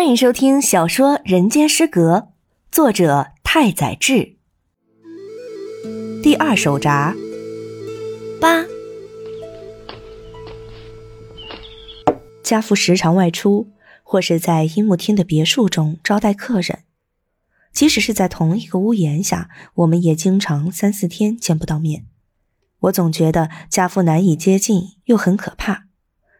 欢迎收听小说《人间失格》，作者太宰治。第二手札八。家父时常外出，或是在樱木厅的别墅中招待客人。即使是在同一个屋檐下，我们也经常三四天见不到面。我总觉得家父难以接近，又很可怕。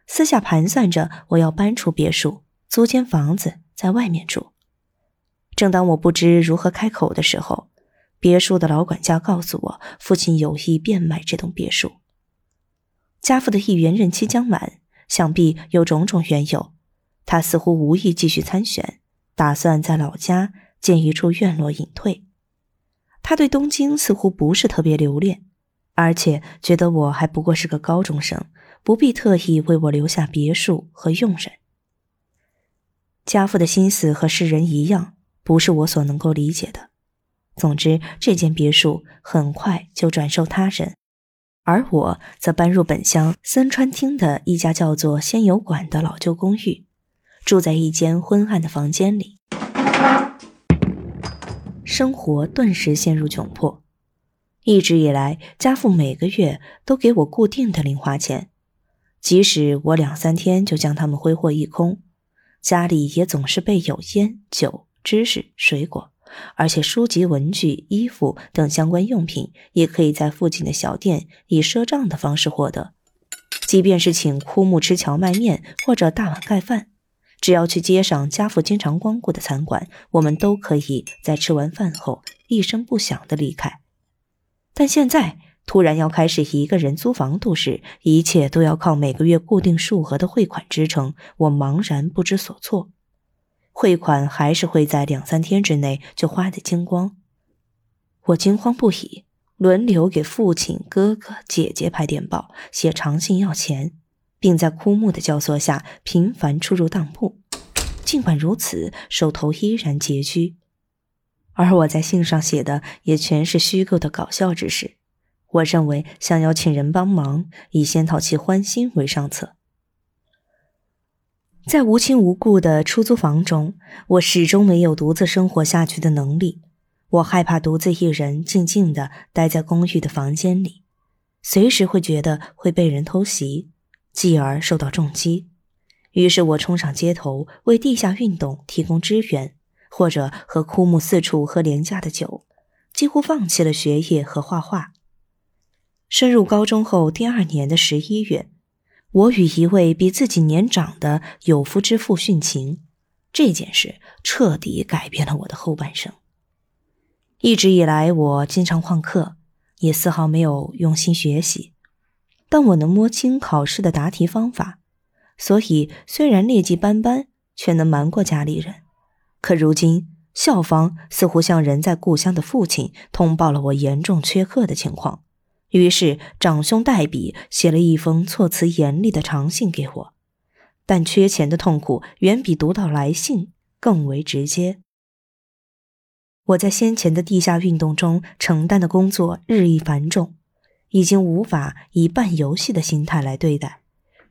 私下盘算着，我要搬出别墅。租间房子在外面住。正当我不知如何开口的时候，别墅的老管家告诉我，父亲有意变卖这栋别墅。家父的议员任期将满，想必有种种缘由，他似乎无意继续参选，打算在老家建一处院落隐退。他对东京似乎不是特别留恋，而且觉得我还不过是个高中生，不必特意为我留下别墅和佣人。家父的心思和世人一样，不是我所能够理解的。总之，这间别墅很快就转售他人，而我则搬入本乡森川町的一家叫做“仙游馆”的老旧公寓，住在一间昏暗的房间里。生活顿时陷入窘迫。一直以来，家父每个月都给我固定的零花钱，即使我两三天就将他们挥霍一空。家里也总是备有烟酒、知识、水果，而且书籍、文具、衣服等相关用品也可以在附近的小店以赊账的方式获得。即便是请枯木吃荞麦面或者大碗盖饭，只要去街上家父经常光顾的餐馆，我们都可以在吃完饭后一声不响的离开。但现在。突然要开始一个人租房度日，一切都要靠每个月固定数额的汇款支撑，我茫然不知所措。汇款还是会在两三天之内就花得精光，我惊慌不已，轮流给父亲、哥哥、姐姐拍电报、写长信要钱，并在枯木的教唆下频繁出入当铺。尽管如此，手头依然拮据，而我在信上写的也全是虚构的搞笑之事。我认为，想要请人帮忙，以先讨其欢心为上策。在无亲无故的出租房中，我始终没有独自生活下去的能力。我害怕独自一人静静的待在公寓的房间里，随时会觉得会被人偷袭，继而受到重击。于是我冲上街头，为地下运动提供支援，或者和枯木四处喝廉价的酒，几乎放弃了学业和画画。升入高中后，第二年的十一月，我与一位比自己年长的有夫之妇殉情。这件事彻底改变了我的后半生。一直以来，我经常旷课，也丝毫没有用心学习。但我能摸清考试的答题方法，所以虽然劣迹斑斑，却能瞒过家里人。可如今，校方似乎向人在故乡的父亲通报了我严重缺课的情况。于是，长兄代笔写了一封措辞严厉的长信给我，但缺钱的痛苦远比读到来信更为直接。我在先前的地下运动中承担的工作日益繁重，已经无法以半游戏的心态来对待。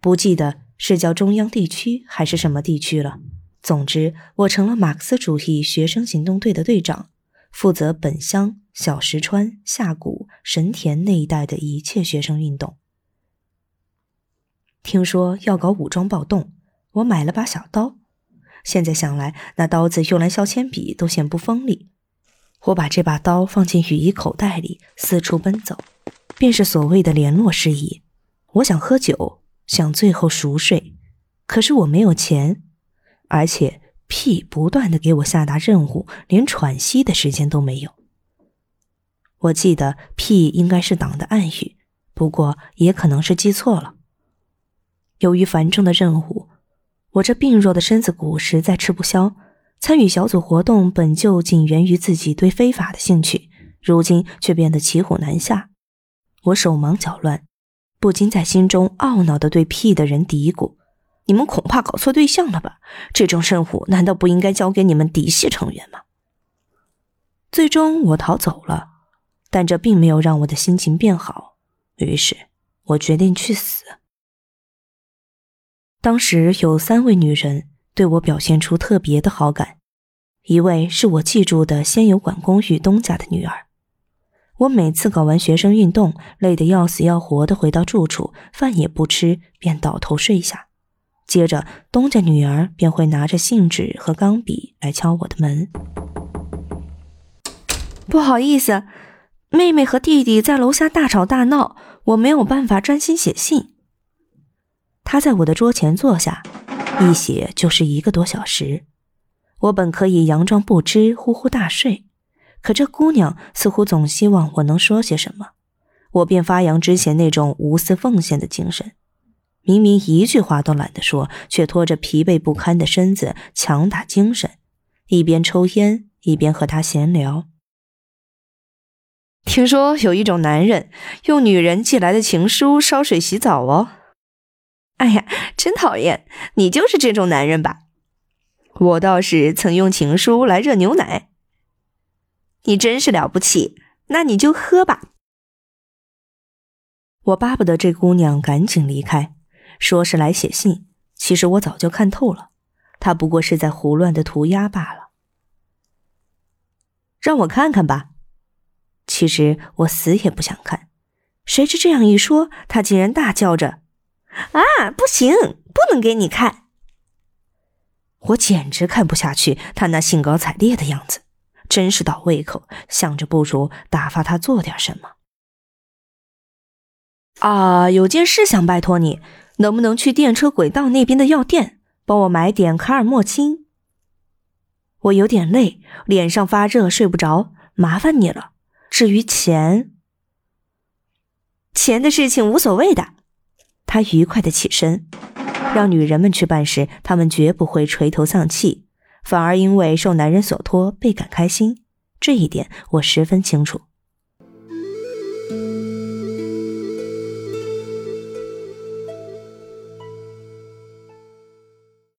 不记得是叫中央地区还是什么地区了。总之，我成了马克思主义学生行动队的队长，负责本乡。小石川、下谷、神田那一带的一切学生运动，听说要搞武装暴动，我买了把小刀。现在想来，那刀子用来削铅笔都嫌不锋利。我把这把刀放进雨衣口袋里，四处奔走，便是所谓的联络事宜。我想喝酒，想最后熟睡，可是我没有钱，而且屁不断的给我下达任务，连喘息的时间都没有。我记得“ P ”应该是党的暗语，不过也可能是记错了。由于繁重的任务，我这病弱的身子骨实在吃不消。参与小组活动本就仅源于自己对非法的兴趣，如今却变得骑虎难下。我手忙脚乱，不禁在心中懊恼地对“ P ”的人嘀咕：“你们恐怕搞错对象了吧？这种任务难道不应该交给你们嫡系成员吗？”最终，我逃走了。但这并没有让我的心情变好，于是我决定去死。当时有三位女人，对我表现出特别的好感。一位是我记住的仙游馆公寓东家的女儿。我每次搞完学生运动，累得要死要活的回到住处，饭也不吃，便倒头睡下。接着，东家女儿便会拿着信纸和钢笔来敲我的门。不好意思，妹妹和弟弟在楼下大吵大闹，我没有办法专心写信。他在我的桌前坐下，一写就是一个多小时。我本可以佯装不知，呼呼大睡，可这姑娘似乎总希望我能说些什么，我便发扬之前那种无私奉献的精神。明明一句话都懒得说，却拖着疲惫不堪的身子强打精神，一边抽烟一边和他闲聊。听说有一种男人用女人寄来的情书烧水洗澡哦。哎呀，真讨厌！你就是这种男人吧？我倒是曾用情书来热牛奶。你真是了不起，那你就喝吧。我巴不得这姑娘赶紧离开。说是来写信，其实我早就看透了，她不过是在胡乱的涂鸦罢了。让我看看吧。其实我死也不想看，谁知这样一说，他竟然大叫着：“啊，不行，不能给你看！”我简直看不下去他那兴高采烈的样子，真是倒胃口，想着不如打发他做点什么。啊，有件事想拜托你。能不能去电车轨道那边的药店帮我买点卡尔莫钦？我有点累，脸上发热，睡不着，麻烦你了。至于钱，钱的事情无所谓的。他愉快的起身，让女人们去办事，他们绝不会垂头丧气，反而因为受男人所托倍感开心。这一点我十分清楚。